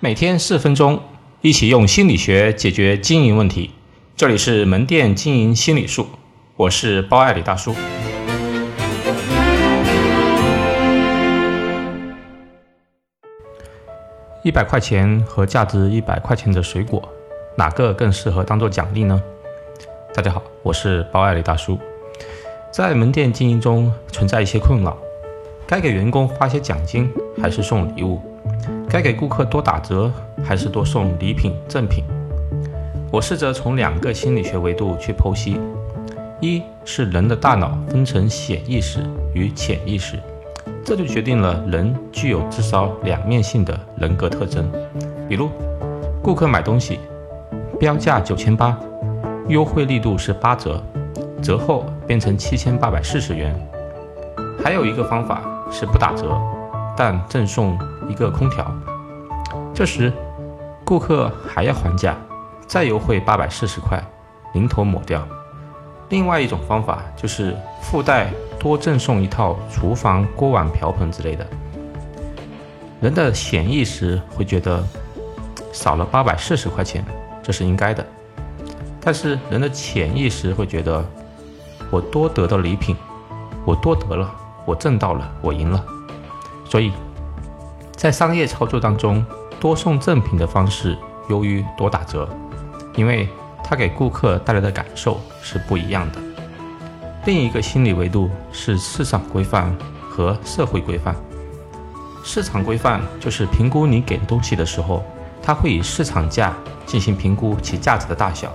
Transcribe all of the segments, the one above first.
每天四分钟，一起用心理学解决经营问题。这里是门店经营心理术，我是包爱理大叔。一百块钱和价值一百块钱的水果，哪个更适合当做奖励呢？大家好，我是包爱理大叔。在门店经营中存在一些困扰，该给员工发些奖金还是送礼物？该给顾客多打折，还是多送礼品赠品？我试着从两个心理学维度去剖析：一是人的大脑分成显意识与潜意识，这就决定了人具有至少两面性的人格特征。比如，顾客买东西，标价九千八，优惠力度是八折，折后变成七千八百四十元。还有一个方法是不打折，但赠送。一个空调，这时顾客还要还价，再优惠八百四十块，零头抹掉。另外一种方法就是附带多赠送一套厨房锅碗瓢盆之类的。人的潜意识会觉得少了八百四十块钱，这是应该的，但是人的潜意识会觉得我多得到礼品，我多得了，我挣到了，我赢了，所以。在商业操作当中，多送赠品的方式优于多打折，因为它给顾客带来的感受是不一样的。另一个心理维度是市场规范和社会规范。市场规范就是评估你给的东西的时候，它会以市场价进行评估其价值的大小，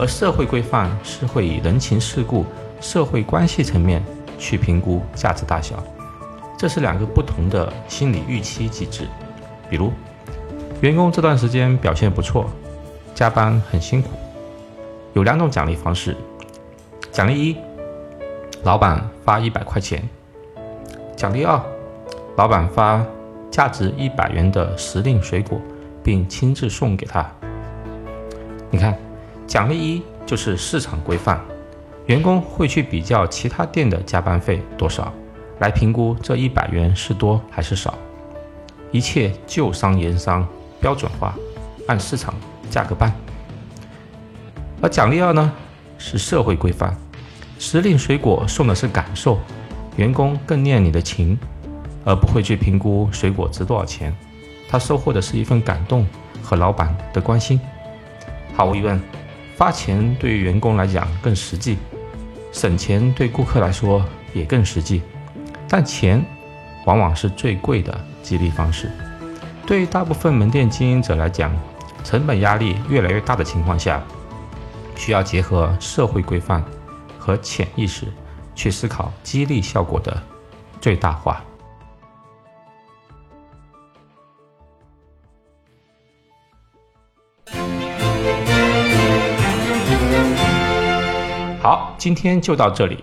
而社会规范是会以人情世故、社会关系层面去评估价值大小。这是两个不同的心理预期机制。比如，员工这段时间表现不错，加班很辛苦，有两种奖励方式。奖励一，老板发一百块钱；奖励二，老板发价值一百元的时令水果，并亲自送给他。你看，奖励一就是市场规范，员工会去比较其他店的加班费多少。来评估这一百元是多还是少，一切旧商言商，标准化，按市场价格办。而奖励二呢，是社会规范，时令水果送的是感受，员工更念你的情，而不会去评估水果值多少钱，他收获的是一份感动和老板的关心。毫无疑问，发钱对于员工来讲更实际，省钱对顾客来说也更实际。但钱往往是最贵的激励方式。对于大部分门店经营者来讲，成本压力越来越大的情况下，需要结合社会规范和潜意识去思考激励效果的最大化。好，今天就到这里。